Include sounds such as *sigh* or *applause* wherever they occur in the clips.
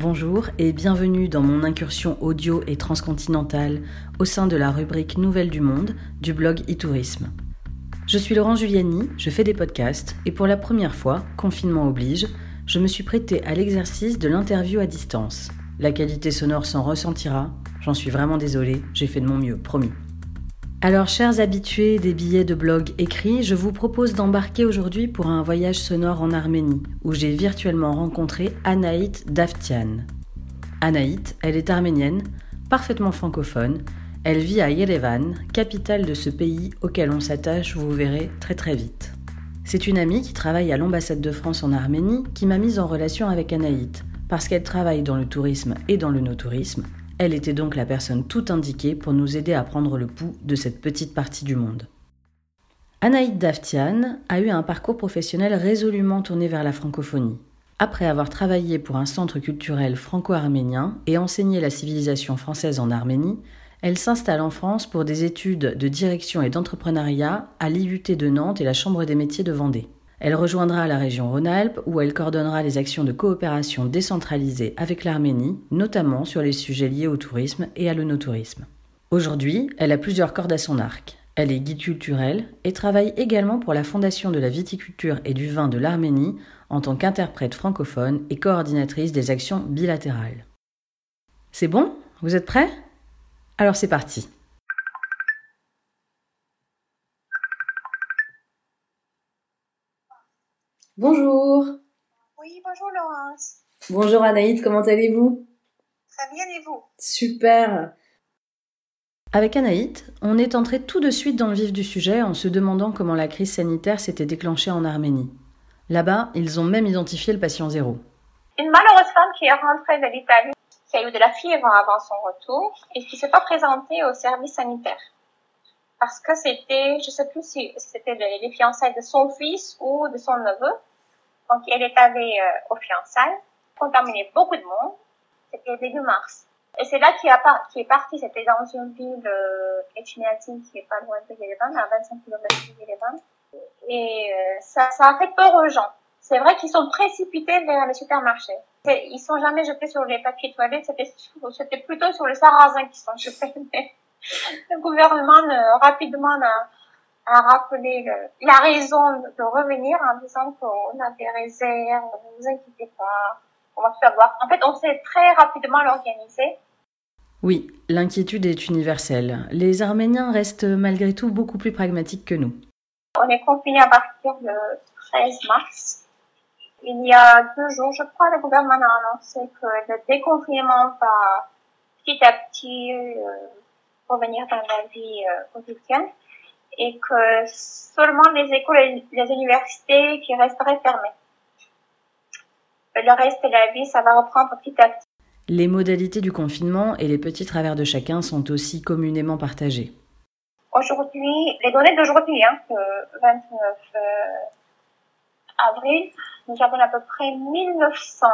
Bonjour et bienvenue dans mon incursion audio et transcontinentale au sein de la rubrique Nouvelles du Monde du blog e-tourisme. Je suis Laurent Giuliani, je fais des podcasts et pour la première fois, confinement oblige, je me suis prêtée à l'exercice de l'interview à distance. La qualité sonore s'en ressentira, j'en suis vraiment désolée, j'ai fait de mon mieux, promis. Alors, chers habitués des billets de blog écrits, je vous propose d'embarquer aujourd'hui pour un voyage sonore en Arménie, où j'ai virtuellement rencontré Anaït Davtian. Anaït, elle est arménienne, parfaitement francophone. Elle vit à Yerevan, capitale de ce pays auquel on s'attache, vous verrez, très très vite. C'est une amie qui travaille à l'ambassade de France en Arménie qui m'a mise en relation avec Anaït, parce qu'elle travaille dans le tourisme et dans le no-tourisme, elle était donc la personne tout indiquée pour nous aider à prendre le pouls de cette petite partie du monde. Anaïd Daftian a eu un parcours professionnel résolument tourné vers la francophonie. Après avoir travaillé pour un centre culturel franco-arménien et enseigné la civilisation française en Arménie, elle s'installe en France pour des études de direction et d'entrepreneuriat à l'IUT de Nantes et la Chambre des métiers de Vendée. Elle rejoindra la région Rhône-Alpes où elle coordonnera les actions de coopération décentralisées avec l'Arménie, notamment sur les sujets liés au tourisme et à l'onotourisme. Aujourd'hui, elle a plusieurs cordes à son arc. Elle est guide culturel et travaille également pour la Fondation de la viticulture et du vin de l'Arménie en tant qu'interprète francophone et coordinatrice des actions bilatérales. C'est bon? Vous êtes prêts? Alors c'est parti. Bonjour. Oui, bonjour Laurence. Bonjour Anaïd, comment allez-vous? Très bien et vous? Super. Avec Anaïd, on est entré tout de suite dans le vif du sujet en se demandant comment la crise sanitaire s'était déclenchée en Arménie. Là-bas, ils ont même identifié le patient zéro. Une malheureuse femme qui est rentrée de l'Italie, qui a eu de la fièvre avant son retour et qui s'est pas présentée au service sanitaire parce que c'était, je sais plus si c'était les, fiançailles de son fils ou de son neveu. Donc, elle est allée euh, aux fiançailles, contaminé beaucoup de monde. C'était début mars. Et c'est là qu'il est parti. C'était dans une ville euh, qui est pas loin de Yerevan, à 25 km de Yerevan. Et euh, ça, ça a fait peur aux gens. C'est vrai qu'ils sont précipités vers les supermarchés. Ils sont jamais jetés sur les papiers toilettes, c'était, plutôt sur les sarrasins qui sont *laughs* jetés. le gouvernement euh, rapidement a, a rappelé la raison de revenir en disant qu'on a des réserves, ne vous inquiétez pas, on va tout avoir. En fait, on s'est très rapidement l'organiser. Oui, l'inquiétude est universelle. Les Arméniens restent malgré tout beaucoup plus pragmatiques que nous. On est confinés à partir du 13 mars. Il y a deux jours, je crois, le gouvernement a annoncé que le déconfinement va petit à petit euh, revenir dans la vie euh, quotidienne et que seulement les écoles et les universités qui resteraient fermées. Le reste de la vie, ça va reprendre petit à petit. Les modalités du confinement et les petits travers de chacun sont aussi communément partagés. Aujourd'hui, les données d'aujourd'hui, hein, le 29 euh, avril, nous avons à peu près 1900,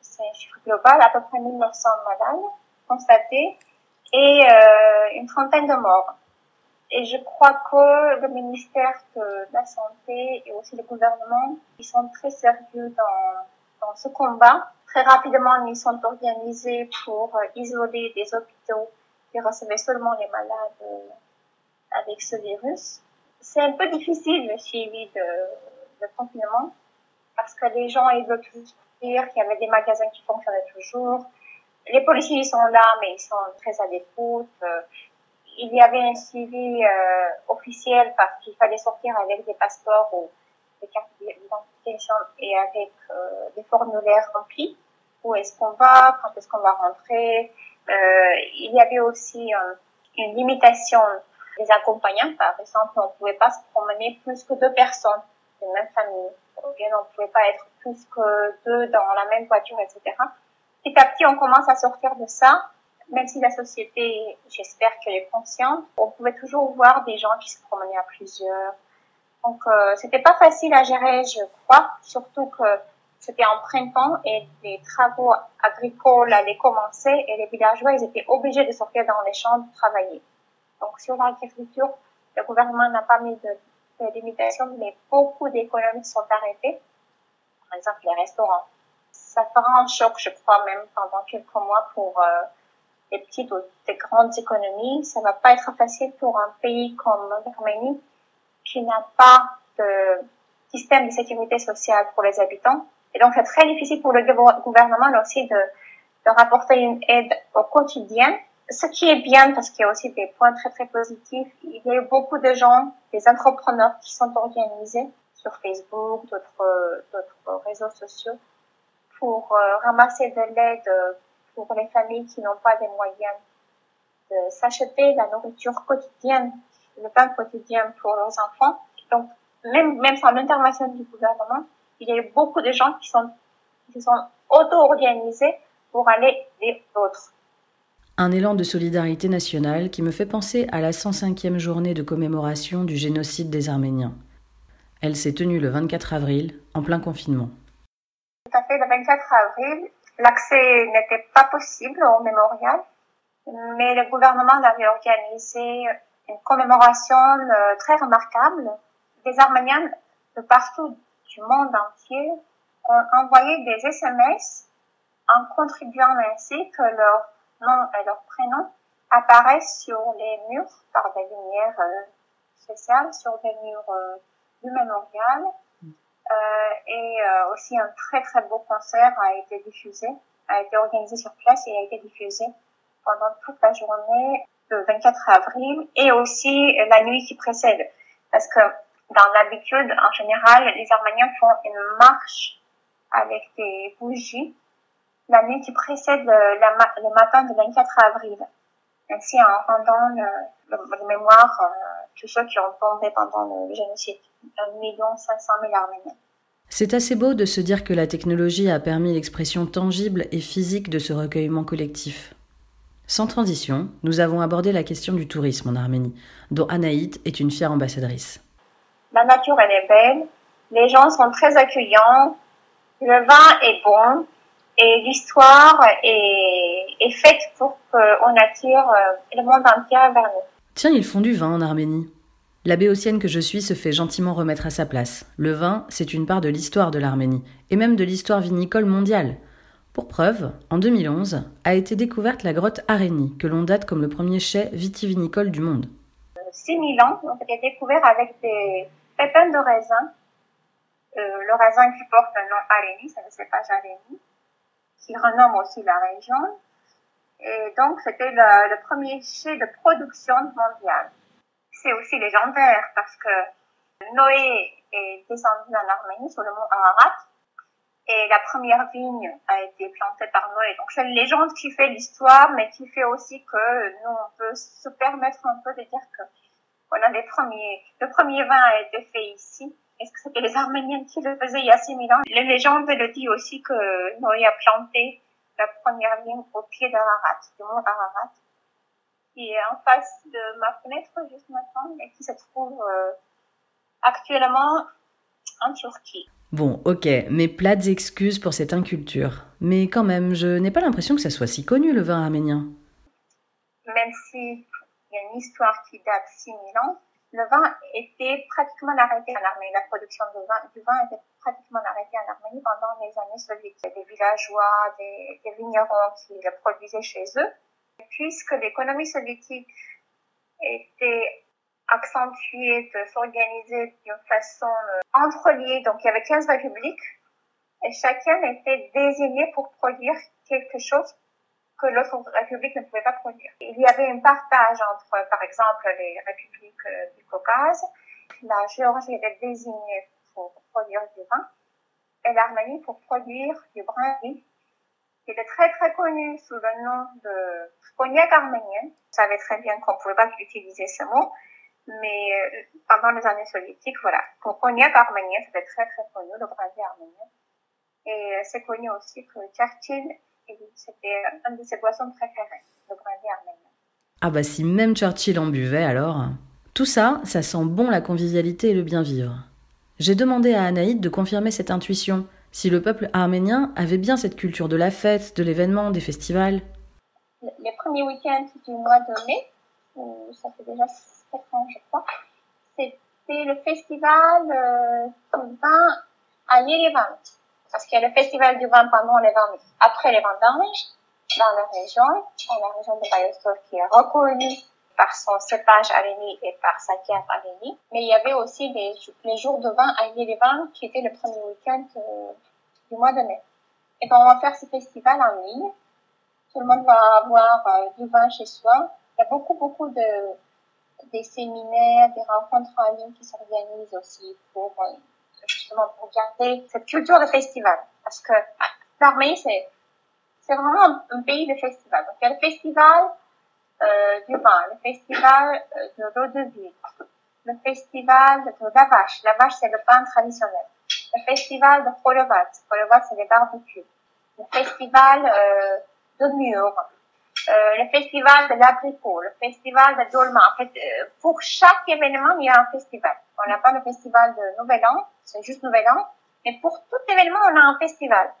c'est un chiffre global, à peu près 1900 malades constatés et euh, une trentaine de morts. Et je crois que le ministère de la Santé et aussi le gouvernement, ils sont très sérieux dans, dans ce combat. Très rapidement, ils sont organisés pour isoler des hôpitaux qui recevaient seulement les malades euh, avec ce virus. C'est un peu difficile le suivi de, de confinement parce que les gens ils veulent toujours dire qu'il y avait des magasins qui fonctionnaient toujours, les policiers sont là, mais ils sont très à l'écoute. Euh, il y avait un suivi euh, officiel parce qu'il fallait sortir avec des passeports ou des cartes d'identification et avec euh, des formulaires remplis. Où est-ce qu'on va? Quand est-ce qu'on va rentrer? Euh, Il y avait aussi une limitation des accompagnants. Par exemple, on ne pouvait pas se promener plus que deux personnes d'une même famille. Ou bien on ne pouvait pas être plus que deux dans la même voiture, etc petit à petit, on commence à sortir de ça. Même si la société, j'espère qu'elle est consciente, on pouvait toujours voir des gens qui se promenaient à plusieurs. Donc, euh, c'était pas facile à gérer, je crois, surtout que c'était en printemps et les travaux agricoles allaient commencer et les villageois, ils étaient obligés de sortir dans les champs pour travailler. Donc, sur l'agriculture, le gouvernement n'a pas mis de, de limitations, mais beaucoup d'économies sont arrêtées. Par exemple, les restaurants ça fera un choc, je crois, même pendant quelques mois pour euh, des petites ou des grandes économies. Ça va pas être facile pour un pays comme l'Arménie qui n'a pas de système de sécurité sociale pour les habitants. Et donc, c'est très difficile pour le gouvernement aussi de, de rapporter une aide au quotidien. Ce qui est bien parce qu'il y a aussi des points très très positifs. Il y a eu beaucoup de gens, des entrepreneurs qui sont organisés sur Facebook, d'autres réseaux sociaux pour euh, ramasser de l'aide pour les familles qui n'ont pas les moyens de s'acheter la nourriture quotidienne, le pain quotidien pour leurs enfants. Donc, même, même sans l'intervention du gouvernement, il y a eu beaucoup de gens qui sont, qui sont auto-organisés pour aller aider d'autres. Un élan de solidarité nationale qui me fait penser à la 105e journée de commémoration du génocide des Arméniens. Elle s'est tenue le 24 avril, en plein confinement. Tout à fait, le 24 avril, l'accès n'était pas possible au mémorial, mais le gouvernement avait organisé une commémoration euh, très remarquable. Des Arméniens de partout du monde entier ont envoyé des SMS en contribuant ainsi que leur nom et leur prénom apparaissent sur les murs par des lumières euh, spéciales, sur des murs euh, du mémorial. Euh, et euh, aussi un très très beau concert a été diffusé, a été organisé sur place et a été diffusé pendant toute la journée le 24 avril et aussi la nuit qui précède. Parce que dans l'habitude, en général, les Arméniens font une marche avec des bougies la nuit qui précède le, le matin du 24 avril. Ainsi, en rendant le, le, mémoire euh, tous ceux qui ont tombé pendant le génocide, 1 500 000 Arméniens. C'est assez beau de se dire que la technologie a permis l'expression tangible et physique de ce recueillement collectif. Sans transition, nous avons abordé la question du tourisme en Arménie, dont Anaït est une fière ambassadrice. La nature, elle est belle, les gens sont très accueillants, le vin est bon, et l'histoire est, est, faite pour qu'on attire euh, le monde entier vers nous. Tiens, ils font du vin en Arménie. La béotienne que je suis se fait gentiment remettre à sa place. Le vin, c'est une part de l'histoire de l'Arménie, et même de l'histoire vinicole mondiale. Pour preuve, en 2011, a été découverte la grotte Arénie, que l'on date comme le premier chai vitivinicole du monde. 6000 ans, donc été découvert avec des pépins de raisin. Euh, le raisin qui porte le nom Arénie, c'est le cépage Arénie, qui renomme aussi la région. Et donc, c'était le, le, premier chai de production mondiale. C'est aussi légendaire parce que Noé est descendu en Arménie sur le mont Ararat et la première vigne a été plantée par Noé. Donc c'est une légende qui fait l'histoire, mais qui fait aussi que nous on peut se permettre un peu de dire que voilà les premiers, le premier vin a été fait ici. Est-ce que c'était les Arméniens qui le faisaient il y a 6000 ans? La légende le dit aussi que Noé a planté la première vigne au pied d'Ararat, du mont Ararat, qui est en face de ma fenêtre juste maintenant et qui se trouve euh, actuellement en Turquie. Bon, ok, mes plates excuses pour cette inculture. Mais quand même, je n'ai pas l'impression que ça soit si connu le vin arménien. Même s'il y a une histoire qui date 6000 ans, le vin était pratiquement arrêté en Arménie. La production de vin, du vin était pratiquement arrêtée en Arménie pendant les années soviétiques. Des villageois, des, des vignerons qui le produisaient chez eux. Puisque l'économie soviétique était accentuer, de s'organiser d'une façon euh, entreliée. Donc il y avait 15 républiques et chacun était désigné pour produire quelque chose que l'autre république ne pouvait pas produire. Il y avait un partage entre, par exemple, les républiques euh, du Caucase. La Géorgie était désignée pour produire du vin et l'Arménie pour produire du brandy qui était très très connu sous le nom de cognac arménien. Vous savez très bien qu'on ne pouvait pas utiliser ce mot, mais euh, pendant les années soviétiques, voilà, cognac arménien, c'était très très connu, le brandy arménien. Et euh, c'est connu aussi que Churchill, c'était une de ses boissons préférées, le brandy arménien. Ah bah si même Churchill en buvait alors. Tout ça, ça sent bon la convivialité et le bien vivre. J'ai demandé à Anaïd de confirmer cette intuition, si le peuple arménien avait bien cette culture de la fête, de l'événement, des festivals. Les premiers week-ends du mois de mai, ça fait déjà je crois. C'était le festival euh, vin à Yerevan. Parce qu'il y a le festival du vin pendant les vendanges, après les vendanges, dans la région, dans la région de Bayostov qui est reconnue par son cépage Arénie et par sa cave Arénie. Mais il y avait aussi les, jours de vin à vins qui étaient le premier week-end du mois de mai. Et donc, on va faire ce festival en ligne. Tout le monde va avoir euh, du vin chez soi. Il y a beaucoup, beaucoup de des séminaires, des rencontres en ligne qui s'organisent aussi pour euh, justement pour garder cette culture de festival. Parce que l'Arménie, c'est c'est vraiment un, pays de festival. Donc, il y a le festival euh, du vin, le festival euh, de vie, le festival de la vache. La vache, c'est le pain traditionnel. Le festival de Folovat. Folovat, c'est les barbecues. Le festival euh, de Mur. Euh, le festival de l'abricot, le festival de Dolma. En fait, euh, pour chaque événement, il y a un festival. On n'a pas le festival de Nouvel An, c'est juste Nouvel An. Mais pour tout événement, on a un festival.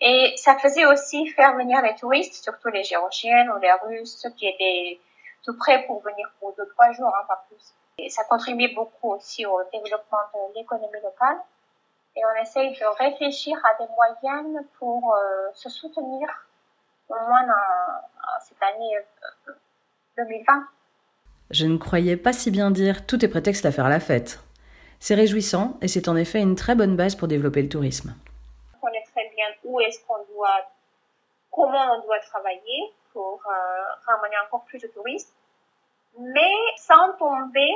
Et ça faisait aussi faire venir les touristes, surtout les Géorgiens ou les Russes, ceux qui étaient tout prêts pour venir pour deux, trois jours, hein, pas plus. Et ça contribuait beaucoup aussi au développement de l'économie locale. Et on essaye de réfléchir à des moyens pour euh, se soutenir au moins dans, cette année 2020. Euh, Je ne croyais pas si bien dire tout est prétexte à faire la fête. C'est réjouissant et c'est en effet une très bonne base pour développer le tourisme où est-ce qu'on doit, comment on doit travailler pour euh, ramener encore plus de touristes, mais sans tomber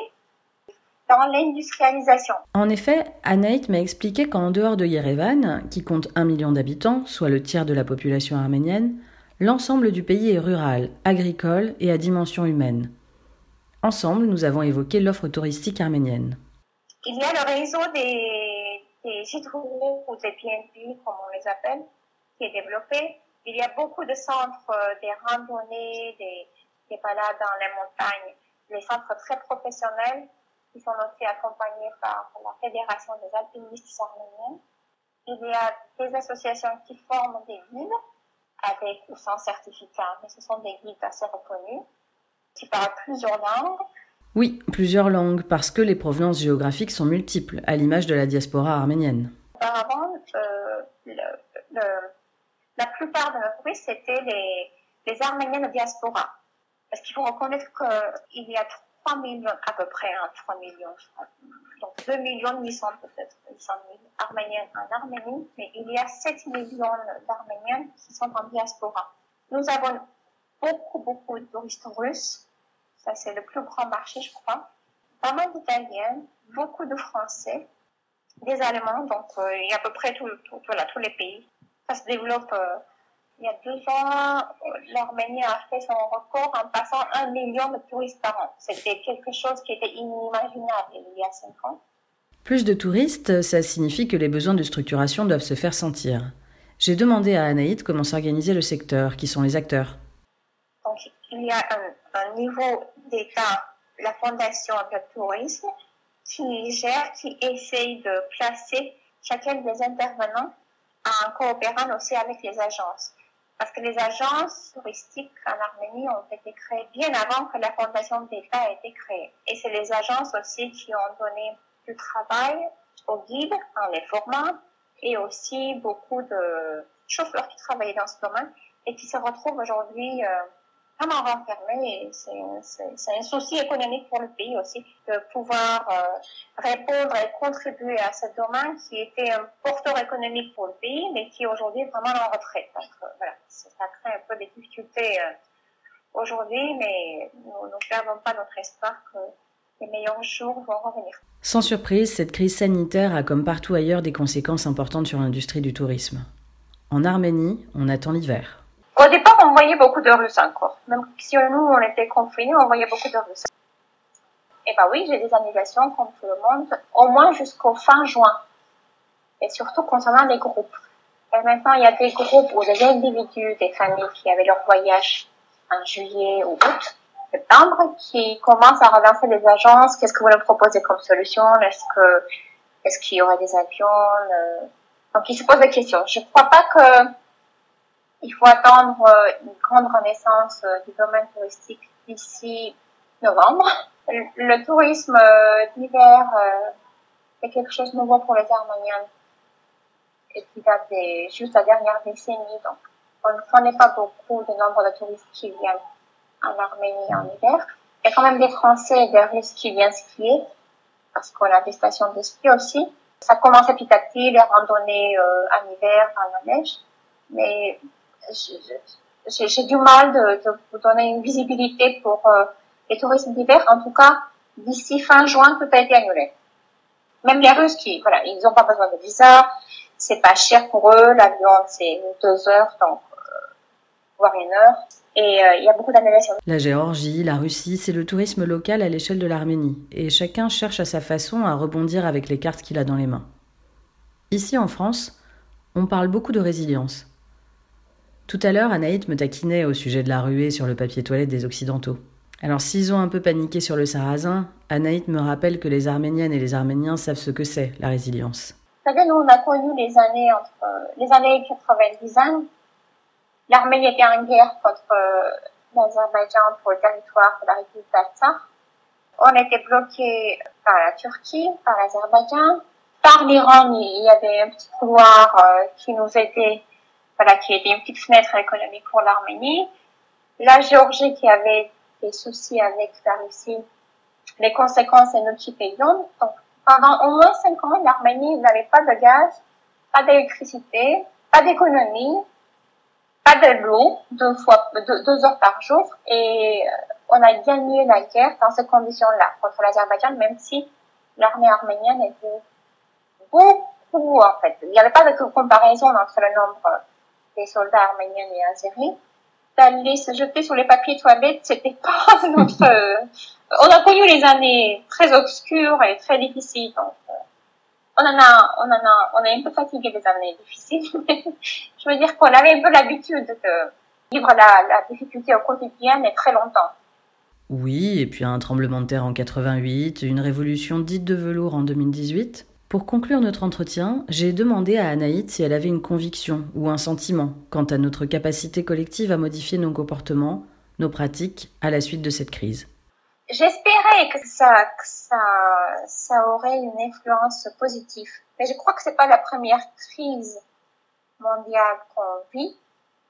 dans l'industrialisation. En effet, Anaït m'a expliqué qu'en dehors de Yerevan, qui compte un million d'habitants, soit le tiers de la population arménienne, l'ensemble du pays est rural, agricole et à dimension humaine. Ensemble, nous avons évoqué l'offre touristique arménienne. Il y a le réseau des des gîtes-roues ou des BNB, comme on les appelle, qui est développé. Il y a beaucoup de centres, euh, des randonnées, des, des balades dans les montagnes, des centres très professionnels qui sont aussi accompagnés par la Fédération des alpinistes arméniens. Il y a des associations qui forment des guides avec ou sans certificat, mais ce sont des guides assez reconnus qui parlent plusieurs langues oui, plusieurs langues, parce que les provenances géographiques sont multiples, à l'image de la diaspora arménienne. Auparavant, la plupart de nos touristes, c'était les, les Arméniens de diaspora. Parce qu'il faut reconnaître qu'il y a 3 millions, à peu près, hein, 3 millions, donc 2 millions 800 peut-être, 800 000 Arméniens en Arménie, mais il y a 7 millions d'Arméniens qui sont en diaspora. Nous avons beaucoup, beaucoup de touristes russes ça, c'est le plus grand marché, je crois. Pas mal d'Italiens, beaucoup de Français, des Allemands, donc euh, il y a à peu près tout, voilà, tous les pays. Ça se développe. Euh, il y a deux ans, l'Arménie a fait son record en passant un million de touristes par an. C'était quelque chose qui était inimaginable il y a cinq ans. Plus de touristes, ça signifie que les besoins de structuration doivent se faire sentir. J'ai demandé à Anaïd comment s'organiser le secteur, qui sont les acteurs. Donc, il y a un, un niveau d'État, la Fondation de tourisme, qui gère, qui essaye de placer chacun des intervenants en coopérant aussi avec les agences. Parce que les agences touristiques en Arménie ont été créées bien avant que la Fondation d'État ait été créée. Et c'est les agences aussi qui ont donné du travail aux guides en les formant et aussi beaucoup de chauffeurs qui travaillaient dans ce domaine et qui se retrouvent aujourd'hui euh, vraiment renfermé. C'est un souci économique pour le pays aussi de pouvoir euh, répondre et contribuer à ce domaine qui était un porteur économique pour le pays, mais qui aujourd'hui est vraiment en retraite. Donc euh, voilà, ça crée un peu des difficultés euh, aujourd'hui, mais nous ne perdons pas notre espoir que les meilleurs jours vont revenir. Sans surprise, cette crise sanitaire a comme partout ailleurs des conséquences importantes sur l'industrie du tourisme. En Arménie, on attend l'hiver. Au départ, on voyait beaucoup de Russes encore. Même si nous, on était confinés, on voyait beaucoup de Russes. Et eh ben oui, j'ai des annulations comme tout le monde, au moins jusqu'au fin juin. Et surtout concernant les groupes. Et maintenant, il y a des groupes ou des individus, des familles qui avaient leur voyage en juillet ou août, septembre, qui commencent à relancer les agences. Qu'est-ce que vous nous proposez comme solution? Est-ce que, est-ce qu'il y aurait des avions? Euh? Donc, ils se posent des questions. Je crois pas que il faut attendre euh, une grande renaissance euh, du domaine touristique d'ici novembre. Le, tourisme euh, d'hiver est quelque chose de nouveau pour les Arméniens. et qui date des, juste la dernière décennie. Donc, on ne connaît pas beaucoup de nombre de touristes qui viennent en Arménie en hiver. Il y a quand même des Français et des Russes qui viennent skier, parce qu'on a des stations de ski aussi. Ça commence petit à petit, les randonnées en hiver, dans la neige. Mais j'ai du mal de, vous donner une visibilité pour euh, les touristes d'hiver. En tout cas, d'ici fin juin, tout a été annulé. Même les Russes qui, voilà, ils n'ont pas besoin de visa, c'est pas cher pour eux, l'avion c'est deux heures, donc euh, voire une heure. Et euh, il y a beaucoup d'annulations. La Géorgie, la Russie, c'est le tourisme local à l'échelle de l'Arménie. Et chacun cherche à sa façon à rebondir avec les cartes qu'il a dans les mains. Ici en France, on parle beaucoup de résilience. Tout à l'heure, Anaït me taquinait au sujet de la ruée sur le papier toilette des Occidentaux. Alors s'ils ont un peu paniqué sur le sarrasin, Anaït me rappelle que les Arméniennes et les Arméniens savent ce que c'est, la résilience. Vous savez, nous, on a connu les années entre les années 90 ans. L'Arménie était en guerre contre euh, l'Azerbaïdjan pour le territoire de la République d'Artsakh. On était bloqué par la Turquie, par l'Azerbaïdjan. Par l'Iran, il y avait un petit couloir euh, qui nous aidait, voilà, qui était une petite fenêtre économique pour l'Arménie. La Géorgie qui avait des soucis avec la Russie, les conséquences, et qui payons. Donc, pendant au moins cinq ans, l'Arménie n'avait pas de gaz, pas d'électricité, pas d'économie, pas de l'eau, deux fois, deux, heures par jour, et euh, on a gagné la guerre dans ces conditions-là contre l'Azerbaïdjan, même si l'armée arménienne était beaucoup, en fait. Il n'y avait pas de comparaison entre le nombre des soldats arméniens et azéris d'aller se jeter sur les papiers toilettes, c'était pas *laughs* notre. Euh, on a connu les années très obscures et très difficiles, euh, on en a, on en a, on est un peu fatigué des années difficiles. *laughs* Je veux dire qu'on avait un peu l'habitude de vivre la, la difficulté au quotidien et très longtemps. Oui, et puis un tremblement de terre en 88, une révolution dite de velours en 2018. Pour conclure notre entretien, j'ai demandé à Anaïd si elle avait une conviction ou un sentiment quant à notre capacité collective à modifier nos comportements, nos pratiques à la suite de cette crise. J'espérais que ça, que ça, ça aurait une influence positive, mais je crois que c'est pas la première crise mondiale qu'on vit,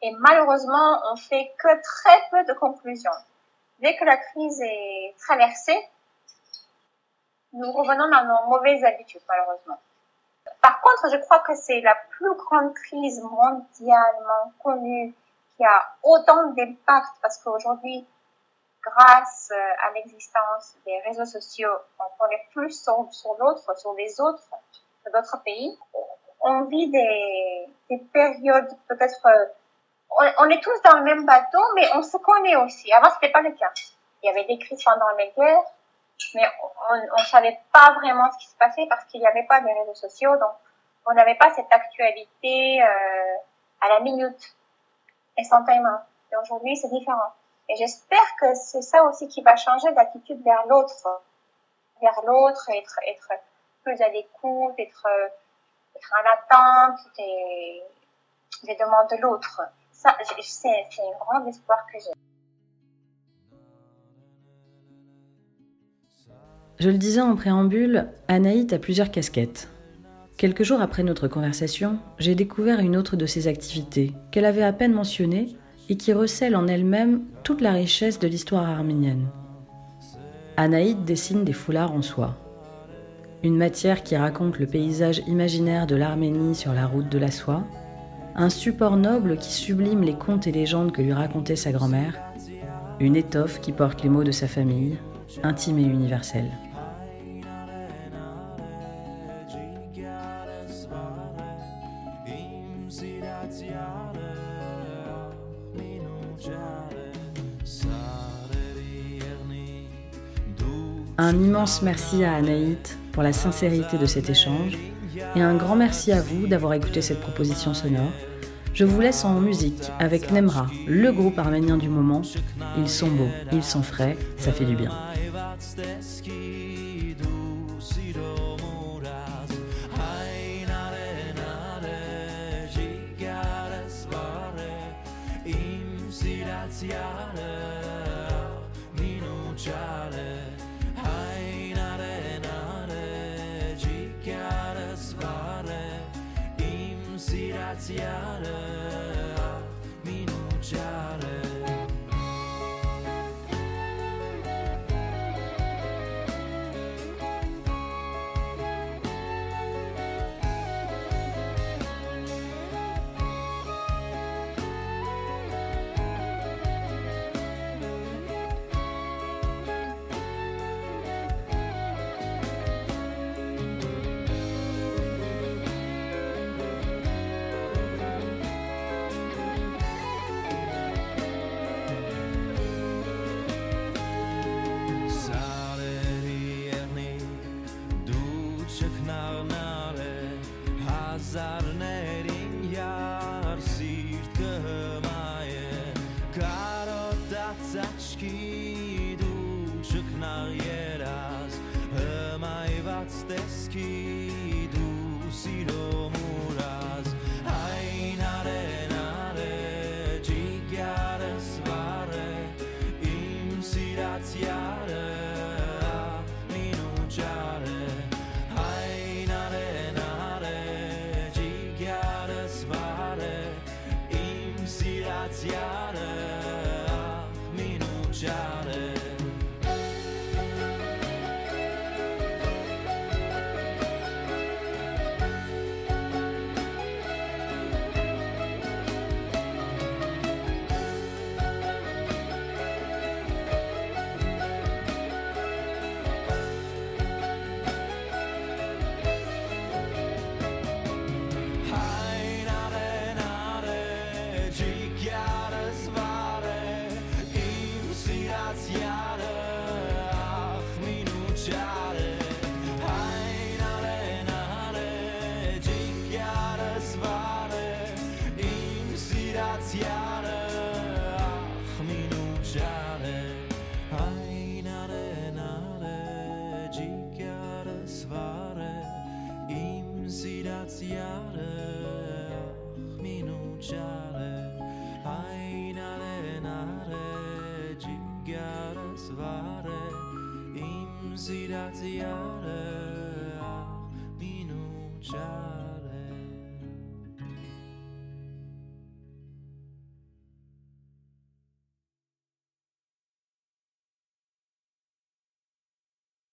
et malheureusement, on fait que très peu de conclusions. Dès que la crise est traversée, nous revenons dans nos mauvaises habitudes, malheureusement. Par contre, je crois que c'est la plus grande crise mondialement connue qui a autant d'impact parce qu'aujourd'hui, grâce euh, à l'existence des réseaux sociaux, on connaît plus sur, sur l'autre, sur les autres, d'autres pays. On vit des, des périodes peut-être, euh, on, on, est tous dans le même bateau, mais on se connaît aussi. Avant, c'était pas le cas. Il y avait des crises pendant les guerres, mais on ne savait pas vraiment ce qui se passait parce qu'il n'y avait pas de réseaux sociaux, donc on n'avait pas cette actualité euh, à la minute, instantanément. Et aujourd'hui, c'est différent. Et j'espère que c'est ça aussi qui va changer d'attitude vers l'autre, vers l'autre, être, être plus à l'écoute, être, être en attente des, des demandes de l'autre. Ça, c'est un grand espoir que j'ai. Je le disais en préambule, Anaït a plusieurs casquettes. Quelques jours après notre conversation, j'ai découvert une autre de ses activités, qu'elle avait à peine mentionnée et qui recèle en elle-même toute la richesse de l'histoire arménienne. Anaït dessine des foulards en soie. Une matière qui raconte le paysage imaginaire de l'Arménie sur la route de la soie, un support noble qui sublime les contes et légendes que lui racontait sa grand-mère, une étoffe qui porte les mots de sa famille, intime et universelle. Un immense merci à Anaït pour la sincérité de cet échange et un grand merci à vous d'avoir écouté cette proposition sonore. Je vous laisse en musique avec Nemra, le groupe arménien du moment. Ils sont beaux, ils sont frais, ça fait du bien. viața iară din.